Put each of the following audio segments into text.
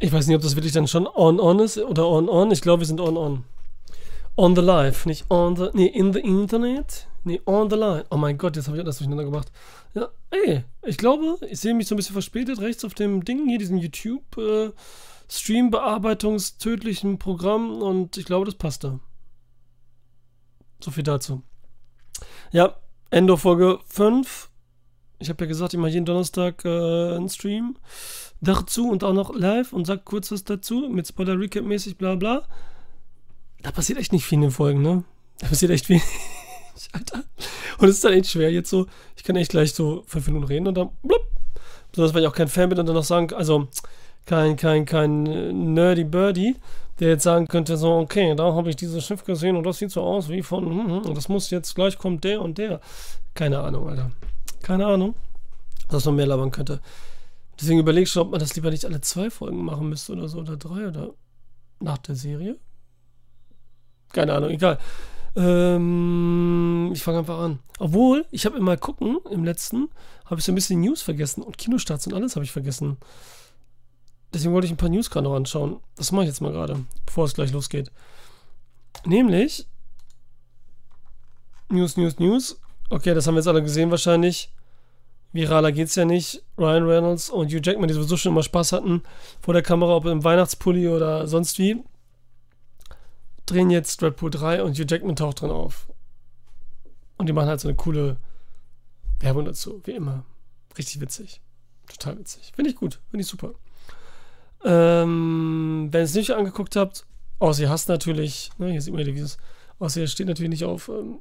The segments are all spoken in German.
Ich weiß nicht, ob das wirklich dann schon on-on ist oder on-on. Ich glaube, wir sind on-on. On the live, nicht on the. Nee, in the Internet. Nee, on the line. Oh mein Gott, jetzt habe ich alles durcheinander gemacht. Ja, ey, ich glaube, ich sehe mich so ein bisschen verspätet rechts auf dem Ding hier, diesem YouTube äh, Programm und ich glaube, das passt da. So viel dazu. Ja, Endo Folge 5. Ich habe ja gesagt, ich mache jeden Donnerstag äh, einen Stream dazu und auch noch live und sag kurz was dazu mit Spoiler Recap mäßig, bla bla. Da passiert echt nicht viel in den Folgen, ne? Da passiert echt wenig. Alter. Und es ist dann echt schwer jetzt so. Ich kann echt gleich so fünf Minuten reden und dann blub. Besonders weil ich auch kein Fan bin und dann noch sagen, also kein, kein, kein äh, Nerdy Birdie, der jetzt sagen könnte, so, okay, da habe ich dieses Schiff gesehen und das sieht so aus wie von, hm, hm, und das muss jetzt gleich kommt der und der. Keine Ahnung, Alter. Keine Ahnung. Dass man mehr labern könnte. Deswegen überlege ich, ob man das lieber nicht alle zwei Folgen machen müsste oder so, oder drei oder nach der Serie. Keine Ahnung, egal. Ähm, ich fange einfach an. Obwohl, ich habe immer gucken, im letzten, habe ich so ein bisschen News vergessen und Kinostarts und alles habe ich vergessen. Deswegen wollte ich ein paar News gerade noch anschauen. Das mache ich jetzt mal gerade, bevor es gleich losgeht. Nämlich News, News, News. Okay, das haben wir jetzt alle gesehen wahrscheinlich. Viraler geht's ja nicht. Ryan Reynolds und Hugh Jackman, die sowieso schon immer Spaß hatten vor der Kamera, ob im Weihnachtspulli oder sonst wie, drehen jetzt Deadpool 3 und Hugh Jackman taucht drin auf. Und die machen halt so eine coole Werbung dazu, wie immer. Richtig witzig. Total witzig. Finde ich gut. Finde ich super. Ähm, wenn ihr es nicht angeguckt habt, außer ihr hasst natürlich, ne, hier sieht man ja dieses, außer ihr steht natürlich nicht auf ähm,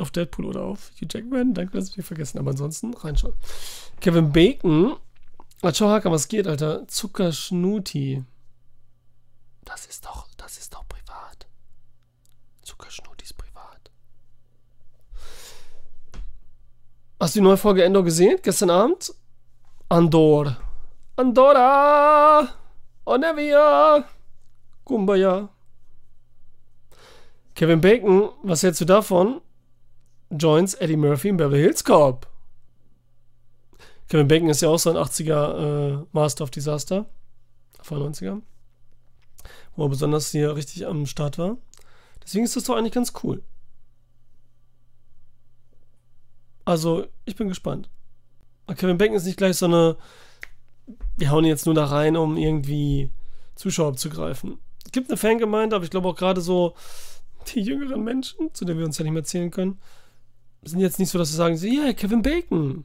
auf Deadpool oder auf Hugh Jackman. Danke, dass mich vergessen. Aber ansonsten reinschauen. Kevin Bacon. Schau, Hacker, was geht, Alter? Zuckerschnuti. Das ist doch, das ist doch privat. Zuckerschnuti ist privat. Hast du die neue Folge Endor gesehen? Gestern Abend? Andor. Andorra! Onevia! Kumbaya. Kevin Bacon, was hältst du davon? Joins Eddie Murphy im Beverly Hills Cop. Kevin Bacon ist ja auch so ein 80er äh, Master of Disaster. Vor 90er. Wo er besonders hier richtig am Start war. Deswegen ist das doch eigentlich ganz cool. Also, ich bin gespannt. Kevin Bacon ist nicht gleich so eine. Wir hauen jetzt nur da rein, um irgendwie Zuschauer abzugreifen. Es gibt eine Fangemeinde, aber ich glaube auch gerade so die jüngeren Menschen, zu denen wir uns ja nicht mehr zählen können, sind jetzt nicht so, dass sie sagen, ja, yeah, Kevin Bacon.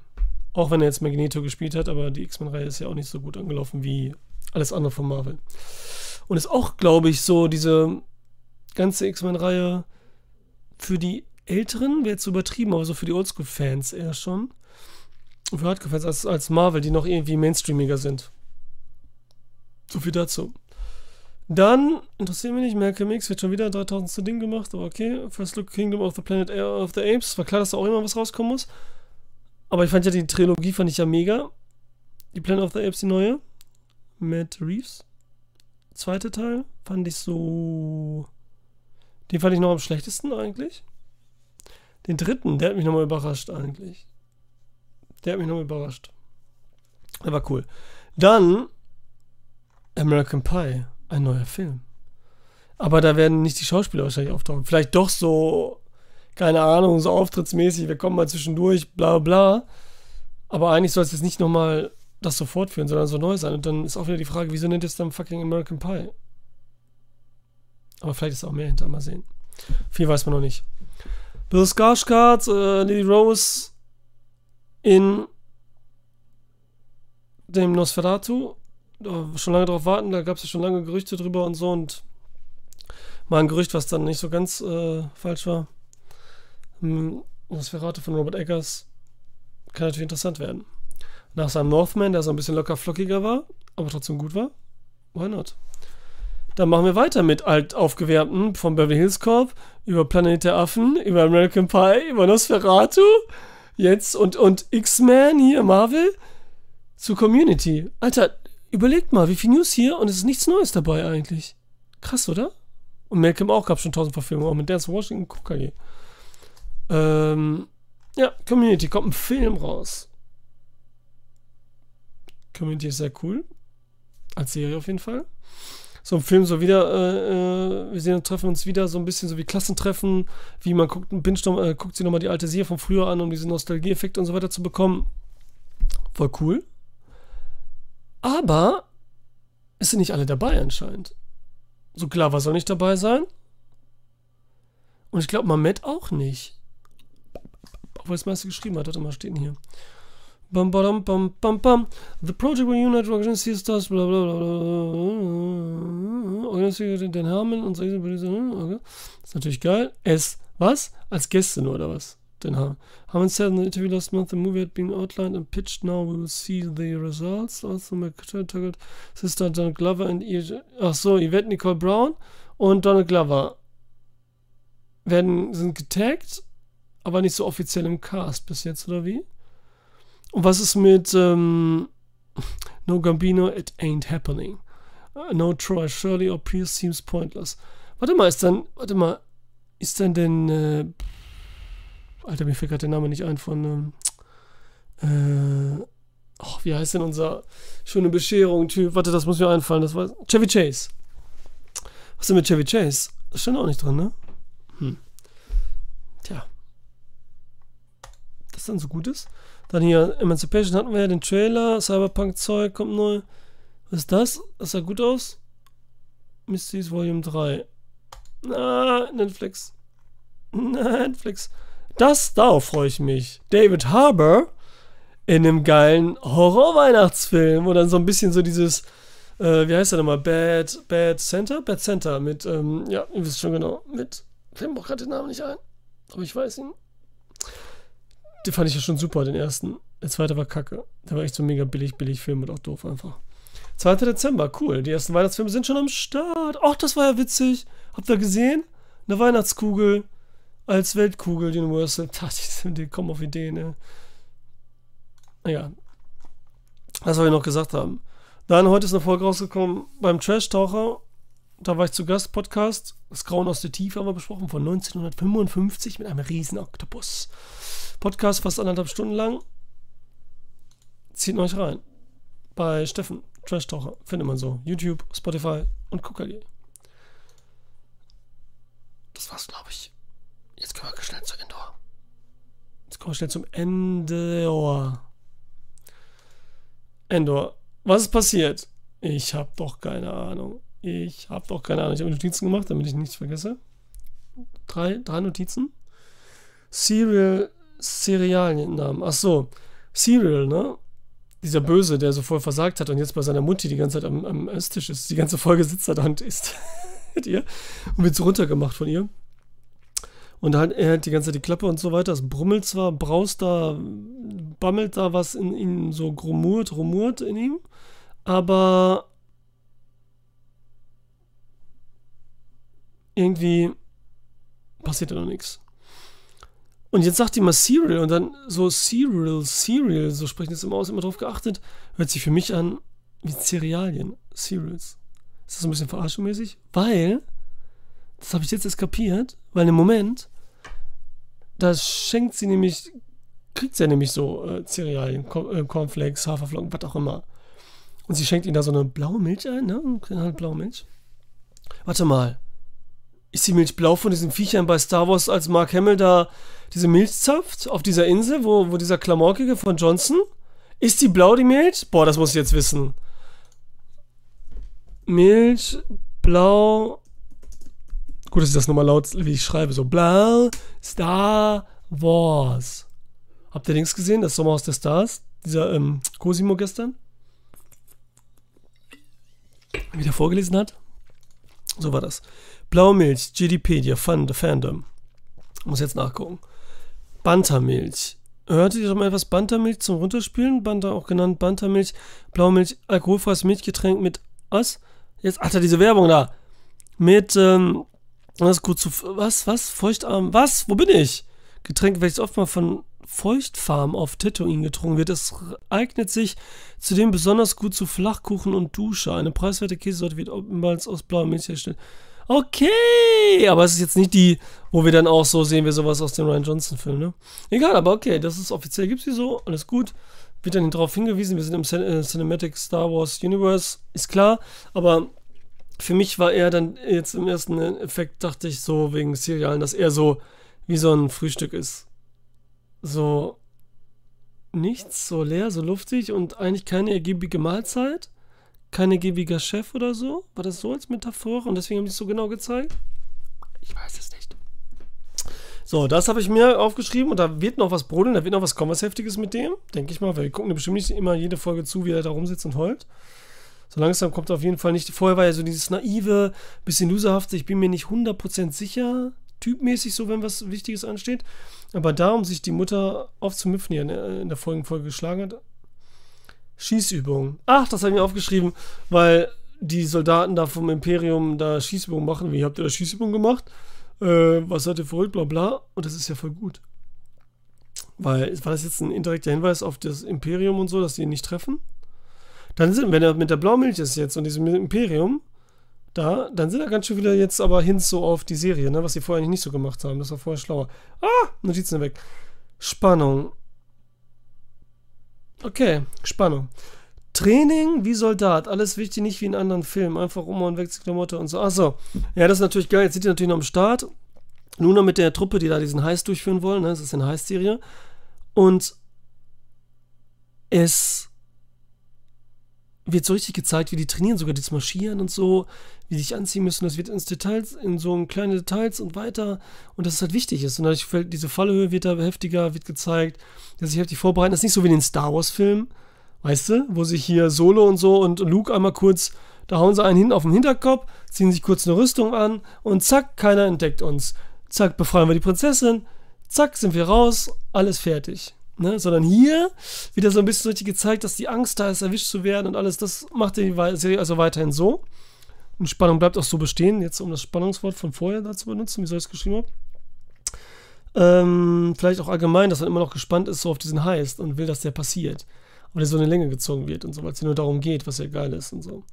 Auch wenn er jetzt Magneto gespielt hat, aber die X-Men-Reihe ist ja auch nicht so gut angelaufen wie alles andere von Marvel. Und ist auch, glaube ich, so diese ganze X-Men-Reihe für die Älteren, wäre jetzt übertrieben, aber so für die Oldschool-Fans eher schon. Und für Hardcore-Fans als, als Marvel, die noch irgendwie mainstreamiger sind. So viel dazu. Dann interessiert mich nicht, Malcolm X wird schon wieder 3000 Ding gemacht, aber okay. First Look Kingdom of the Planet of the Apes. War klar, dass da auch immer was rauskommen muss. Aber ich fand ja die Trilogie fand ich ja mega. Die Planet of the Apes, die neue. Matt Reeves. Zweite Teil fand ich so. Den fand ich noch am schlechtesten eigentlich. Den dritten, der hat mich nochmal überrascht eigentlich. Der hat mich nochmal überrascht. Der war cool. Dann American Pie ein neuer Film. Aber da werden nicht die Schauspieler wahrscheinlich auftauchen. Vielleicht doch so, keine Ahnung, so auftrittsmäßig, wir kommen mal zwischendurch, bla bla. Aber eigentlich soll es jetzt nicht nochmal das so fortführen, sondern so neu sein. Und dann ist auch wieder die Frage, wieso nennt es dann fucking American Pie? Aber vielleicht ist auch mehr hinter, mal sehen. Viel weiß man noch nicht. Bill Skarsgård, äh, Lily Rose in dem Nosferatu schon lange darauf warten, da gab es ja schon lange Gerüchte drüber und so und mal ein Gerücht, was dann nicht so ganz äh, falsch war. Hm, das Verrate von Robert Eggers kann natürlich interessant werden. Nach seinem Northman, der so ein bisschen locker flockiger war, aber trotzdem gut war, why not? Dann machen wir weiter mit alt aufgewärmten vom Beverly Hills Corp über Planet der Affen, über American Pie, über Nosferatu, jetzt und, und X-Men hier, Marvel, zu Community. Alter, Überlegt mal, wie viel News hier und es ist nichts Neues dabei eigentlich. Krass, oder? Und Malcolm auch gab schon tausend Verfilmungen, auch mit Dance Washington, KKG. Ähm, ja, Community, kommt ein Film raus. Community ist sehr cool. Als Serie auf jeden Fall. So im Film so wieder, äh, äh wir sehen und treffen uns wieder so ein bisschen so wie Klassentreffen, wie man guckt, binge äh, guckt sich nochmal die alte Serie von früher an, um diese Nostalgieeffekte und so weiter zu bekommen. Voll cool. Aber es sind nicht alle dabei anscheinend. So Glover soll nicht dabei sein. Und ich glaube, Mamet auch nicht. Obwohl es meiste geschrieben hat, hat er mal stehen hier. Bam, bam, bam, bam, bam. The project will unite organization stars, bla, bla, bla, bla. Organisiert den Hermann und so. Okay. Das ist natürlich geil. Es, was? Als Gäste nur, oder was? Den Hermann. Hermann said in the interview last month the movie had been outlined and pitched. Now we will see the results. Also, McTaggart, Sister Donald Glover and Ach so, Yvette Nicole Brown und Donald Glover werden, sind getaggt, aber nicht so offiziell im Cast bis jetzt, oder wie? Und was ist mit ähm, No Gambino, It Ain't Happening? Uh, no Troy, Shirley or Pierce seems pointless. Warte mal, ist dann, warte mal, ist dann denn, äh, Alter, mir fällt gerade der Name nicht ein von, ähm, äh, oh, wie heißt denn unser schöne Bescherung-Typ? Warte, das muss mir einfallen, das war Chevy Chase. Was ist denn mit Chevy Chase? Das stand auch nicht drin, ne? Hm. Tja. Das dann so gut ist. Dann hier Emancipation hatten wir ja den Trailer. Cyberpunk-Zeug kommt neu. Was ist das? Das sah gut aus. Mysteries Volume 3. Na, Netflix. Netflix. Das, darauf freue ich mich. David Harbour in einem geilen Horror-Weihnachtsfilm, wo dann so ein bisschen so dieses, äh, wie heißt der nochmal? Bad, Bad Center? Bad Center mit, ähm, ja, ihr wisst schon genau, mit, ich fällt mir gerade den Namen nicht ein, aber ich weiß ihn. Den fand ich ja schon super, den ersten. Der zweite war kacke. Der war echt so mega billig, billig Film und auch doof einfach. 2. Dezember, cool. Die ersten Weihnachtsfilme sind schon am Start. Ach, das war ja witzig. Habt ihr gesehen? Eine Weihnachtskugel als Weltkugel Universal. Die, kommen auf Ideen, ne? Naja. Das soll ich noch gesagt haben. Dann, heute ist eine Folge rausgekommen beim Trash-Taucher. Da war ich zu Gast, Podcast. Das Grauen aus der Tiefe haben wir besprochen, von 1955 mit einem riesen Oktopus. Podcast fast anderthalb Stunden lang. Zieht euch rein. Bei Steffen, Trash Talker, findet man so. YouTube, Spotify und KKG. Das war's, glaube ich. Jetzt können wir schnell zu Endor. Jetzt kommen wir schnell zum Endor. Endor. Was ist passiert? Ich habe doch keine Ahnung. Ich habe doch keine Ahnung. Ich habe Notizen gemacht, damit ich nichts vergesse. Drei, drei Notizen. Serial Serialiennamen. Ach so, Serial, ne? Dieser Böse, der so voll versagt hat und jetzt bei seiner Mutti die ganze Zeit am, am Esstisch ist. Die ganze Folge sitzt da und isst mit ihr und wird so runtergemacht von ihr. Und halt, er hält die ganze Zeit die Klappe und so weiter. Es brummelt zwar, braust da, bammelt da was in ihm, so grumurt, rumurt in ihm, aber irgendwie passiert da noch nichts. Und jetzt sagt die mal Cereal und dann so Cereal, Cereal, so sprechen es immer aus, immer drauf geachtet, hört sich für mich an wie Cerealien, Cereals. Ist das ein bisschen verarschungsmäßig? Weil, das habe ich jetzt eskapiert, weil im Moment, da schenkt sie nämlich, kriegt sie ja nämlich so äh, Cerealien, äh, Cornflakes, Haferflocken, was auch immer. Und sie schenkt ihnen da so eine blaue Milch ein, ne? Halt blaue Milch. Warte mal. Ist die Milch blau von diesen Viechern bei Star Wars, als Mark Hamill da diese Milch zapft auf dieser Insel, wo, wo dieser Klamaukige von Johnson? Ist die blau, die Milch? Boah, das muss ich jetzt wissen. Milch, blau. Gut, dass ich das nochmal laut, wie ich schreibe. So, blau, Star Wars. Habt ihr links gesehen? Das Sommerhaus der Stars? Dieser ähm, Cosimo gestern? Wie der vorgelesen hat? So war das. Blaue Milch, GDpedia, Fund, Fandom. Muss jetzt nachgucken. Bantermilch. Hörte ihr schon mal etwas Bantermilch zum Runterspielen? Banter auch genannt Bantermilch. Blaumilch, alkoholfreies Milchgetränk mit was? Jetzt hat er diese Werbung da. Mit, ähm, das ist gut zu, was, was? Feuchtarm, was? Wo bin ich? Getränk, welches oft mal von Feuchtfarm auf Tatooine getrunken wird. Es eignet sich zudem besonders gut zu Flachkuchen und Dusche. Eine preiswerte Käsesorte wird oftmals aus blauer Milch hergestellt. Okay, aber es ist jetzt nicht die, wo wir dann auch so sehen, wir sowas aus dem Ryan Johnson-Film, ne? Egal, aber okay, das ist offiziell, gibt es die so, alles gut. wird dann darauf hingewiesen, wir sind im Cin äh, Cinematic Star Wars Universe, ist klar, aber für mich war er dann jetzt im ersten Effekt, dachte ich so wegen Serialen, dass er so wie so ein Frühstück ist. So nichts, so leer, so luftig und eigentlich keine ergiebige Mahlzeit, kein ergiebiger Chef oder so. War das so als Metaphor und deswegen haben die es so genau gezeigt? Ich weiß es nicht. So, das habe ich mir aufgeschrieben und da wird noch was brodeln, da wird noch was kommen, mit dem, denke ich mal, weil wir gucken bestimmt nicht immer jede Folge zu, wie er da rumsitzt und heult. So langsam kommt auf jeden Fall nicht. Vorher war ja so dieses naive, bisschen loserhafte, ich bin mir nicht 100% sicher, typmäßig so, wenn was Wichtiges ansteht. Aber da, um sich die Mutter aufzumüpfen, die in der folgenden Folge geschlagen hat, Schießübungen. Ach, das habe ich mir aufgeschrieben, weil die Soldaten da vom Imperium da Schießübungen machen. Wie habt ihr da Schießübungen gemacht? Äh, was seid ihr verrückt, bla bla. Und das ist ja voll gut. Weil, war das jetzt ein indirekter Hinweis auf das Imperium und so, dass die ihn nicht treffen? Dann sind, wenn er mit der Blaumilch ist jetzt und diesem Imperium, da, dann sind da ganz schön wieder jetzt aber hin so auf die Serie, ne, was sie vorher eigentlich nicht so gemacht haben. Das war vorher schlauer. Ah, Notizen weg. Spannung. Okay, Spannung. Training wie Soldat, alles wichtig, nicht wie in anderen Filmen. Einfach um und weg zur Klamotte und so. Achso, ja, das ist natürlich geil. Jetzt sind die natürlich noch am Start. Nur noch mit der Truppe, die da diesen Heist durchführen wollen. Ne? Das ist eine Heist-Serie. Und es wird so richtig gezeigt, wie die trainieren, sogar das Marschieren und so, wie die sich anziehen müssen. Das wird ins Details, in so kleine Details und weiter. Und dass es halt wichtig ist. Und dadurch fällt diese Fallhöhe wird da heftiger, wird gezeigt, dass sich heftig vorbereiten. Das ist nicht so wie in den Star Wars-Filmen, weißt du, wo sich hier Solo und so und Luke einmal kurz, da hauen sie einen hin auf den Hinterkopf, ziehen sich kurz eine Rüstung an und zack, keiner entdeckt uns. Zack, befreien wir die Prinzessin. Zack, sind wir raus, alles fertig. Ne? Sondern hier wieder so ein bisschen richtig gezeigt, dass die Angst da ist, erwischt zu werden und alles. Das macht die Serie also weiterhin so. Und Spannung bleibt auch so bestehen. Jetzt, um das Spannungswort von vorher da zu benutzen, wie soll ich es geschrieben haben. Ähm, vielleicht auch allgemein, dass man immer noch gespannt ist so auf diesen Heist und will, dass der passiert. Aber der so eine Länge gezogen wird und so, weil es nur darum geht, was ja geil ist und so.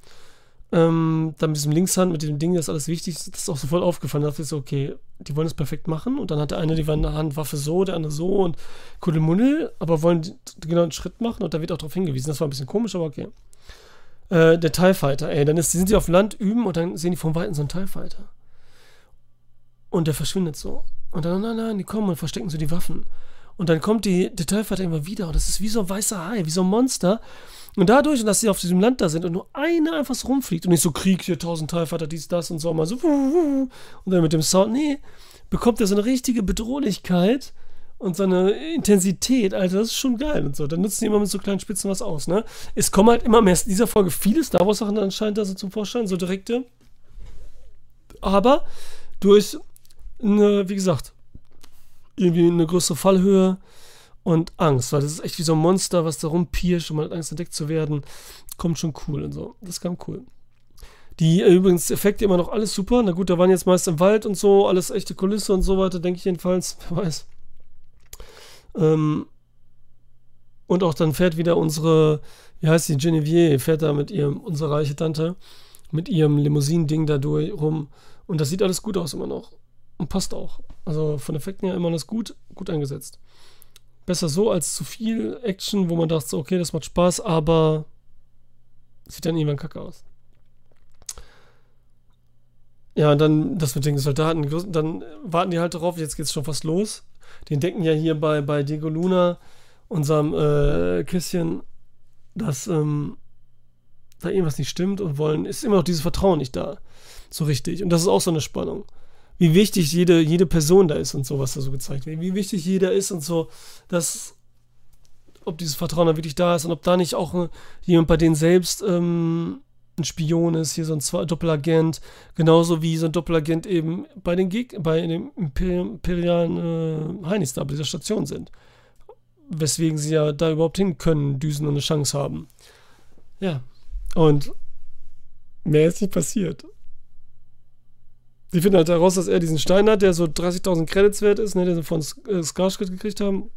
Ähm, dann mit diesem Linkshand, mit dem Ding, das ist alles wichtig, das ist auch sofort aufgefallen. Da dachte ich so, okay, die wollen es perfekt machen. Und dann hat der eine die Handwaffe so, der andere so und Kuddelmuddel, aber wollen genau einen Schritt machen und da wird auch darauf hingewiesen. Das war ein bisschen komisch, aber okay. Äh, der TIE Fighter, ey, dann ist, sind die auf Land üben und dann sehen die vom Weiten so einen TIE Fighter. Und der verschwindet so. Und dann, nein, nein, die kommen und verstecken so die Waffen. Und dann kommt die, der TIE Fighter immer wieder und das ist wie so ein weißer Hai, wie so ein Monster. Und dadurch, dass sie auf diesem Land da sind und nur eine einfach so rumfliegt und nicht so Krieg, hier tausend Teilvater, dies, das und so, mal so, und dann mit dem Sound, nee, bekommt er so eine richtige Bedrohlichkeit und so eine Intensität, Alter, das ist schon geil und so. Dann nutzen die immer mit so kleinen Spitzen was aus, ne? Es kommen halt immer mehr in dieser Folge viele Star Wars Sachen anscheinend da so zum Vorschein, so direkte. Aber durch eine, wie gesagt, irgendwie eine größere Fallhöhe, und Angst, weil das ist echt wie so ein Monster, was da rumpirscht und man hat Angst, entdeckt zu werden. Kommt schon cool und so. Das kam cool. Die äh, übrigens Effekte immer noch alles super. Na gut, da waren jetzt meist im Wald und so, alles echte Kulisse und so weiter, denke ich jedenfalls. Wer weiß. Ähm, und auch dann fährt wieder unsere, wie heißt die, Genevieve, fährt da mit ihrem, unsere reiche Tante, mit ihrem Limousinen-Ding da durch rum. Und das sieht alles gut aus immer noch. Und passt auch. Also von Effekten her immer alles gut, gut eingesetzt. Besser so als zu viel Action, wo man dachte, okay, das macht Spaß, aber sieht dann irgendwann kacke aus. Ja, und dann das mit den Soldaten, dann warten die halt darauf, jetzt geht's schon fast los. Die entdecken ja hier bei, bei Diego Luna, unserem äh, Küsschen, dass ähm, da irgendwas nicht stimmt und wollen, ist immer noch dieses Vertrauen nicht da. So richtig. Und das ist auch so eine Spannung wie wichtig jede, jede Person da ist und so, was da so gezeigt wird. Wie wichtig jeder ist und so, dass, ob dieses Vertrauen da wirklich da ist und ob da nicht auch äh, jemand bei denen selbst ähm, ein Spion ist, hier so ein Doppelagent, genauso wie so ein Doppelagent eben bei den Geg bei den imperialen äh, Heinis da bei dieser Station sind. Weswegen sie ja da überhaupt hin können, düsen und eine Chance haben. Ja. Und mehr ist nicht passiert. Sie finden halt heraus, dass er diesen Stein hat, der so 30.000 Credits wert ist, ne, den sie von äh, gekriegt haben.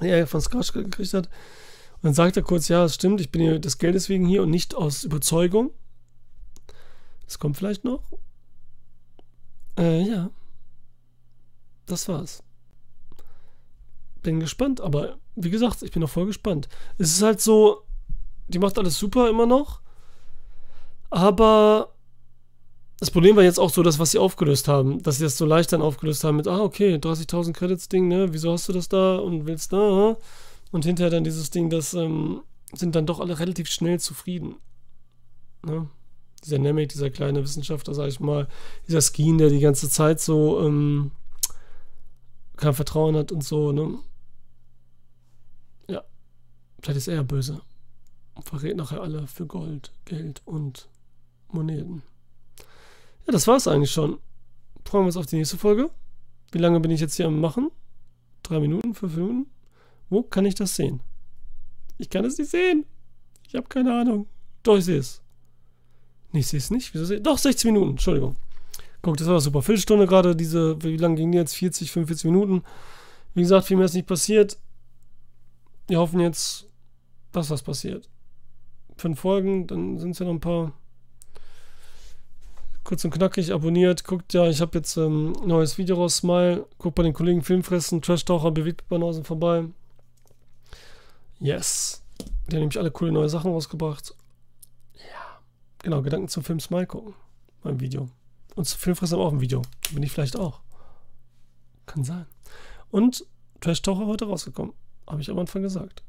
Der von Skarsgård gekriegt hat. Und dann sagt er kurz, ja, es stimmt, ich bin hier des Geldes wegen hier und nicht aus Überzeugung. Das kommt vielleicht noch. Äh, ja. Das war's. bin gespannt, aber wie gesagt, ich bin auch voll gespannt. Es ist halt so, die macht alles super immer noch, aber das Problem war jetzt auch so, das, was sie aufgelöst haben, dass sie das so leicht dann aufgelöst haben mit, ah, okay, 30.000 Credits Ding, ne, wieso hast du das da und willst da? Und hinterher dann dieses Ding, das ähm, sind dann doch alle relativ schnell zufrieden. Ne? Dieser Nemec, dieser kleine Wissenschaftler, sag ich mal, dieser Skeen, der die ganze Zeit so ähm, kein Vertrauen hat und so, ne? Ja. Vielleicht ist er böse. Und verrät nachher alle für Gold, Geld und Moneten. Ja, das war's eigentlich schon. Freuen wir uns auf die nächste Folge. Wie lange bin ich jetzt hier am Machen? Drei Minuten, fünf Minuten? Wo kann ich das sehen? Ich kann es nicht sehen. Ich habe keine Ahnung. Doch, ich sehe es. Nee, ich sehe es nicht. Wieso sehe Doch, 16 Minuten. Entschuldigung. Guck, das war super. Viertelstunde gerade. Diese, wie lange ging die jetzt? 40, 45 Minuten. Wie gesagt, viel mehr ist nicht passiert. Wir hoffen jetzt, dass was passiert. Fünf Folgen, dann sind es ja noch ein paar. Kurz und knackig abonniert. Guckt ja, ich habe jetzt ein ähm, neues Video raus. Smile. Guckt bei den Kollegen Filmfressen. Trash-Taucher bewegt Banausen vorbei. Yes. Die haben nämlich alle coole neue Sachen rausgebracht. Ja. Genau, Gedanken zum Film Smile gucken. Mein Video. Und zu Filmfressen auch ein Video. Bin ich vielleicht auch. Kann sein. Und Trash Taucher heute rausgekommen. Habe ich am Anfang gesagt.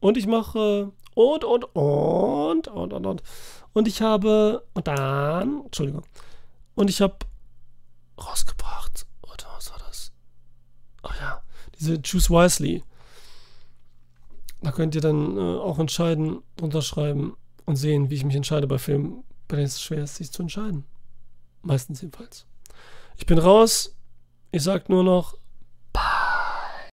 Und ich mache und, und, und, und, und, und. Und ich habe, und dann, Entschuldigung. Und ich habe rausgebracht, oder was war das? Ach ja, diese Choose Wisely. Da könnt ihr dann äh, auch entscheiden, unterschreiben und sehen, wie ich mich entscheide bei Filmen, bei denen es schwer ist, sich zu entscheiden. Meistens jedenfalls. Ich bin raus. Ich sag nur noch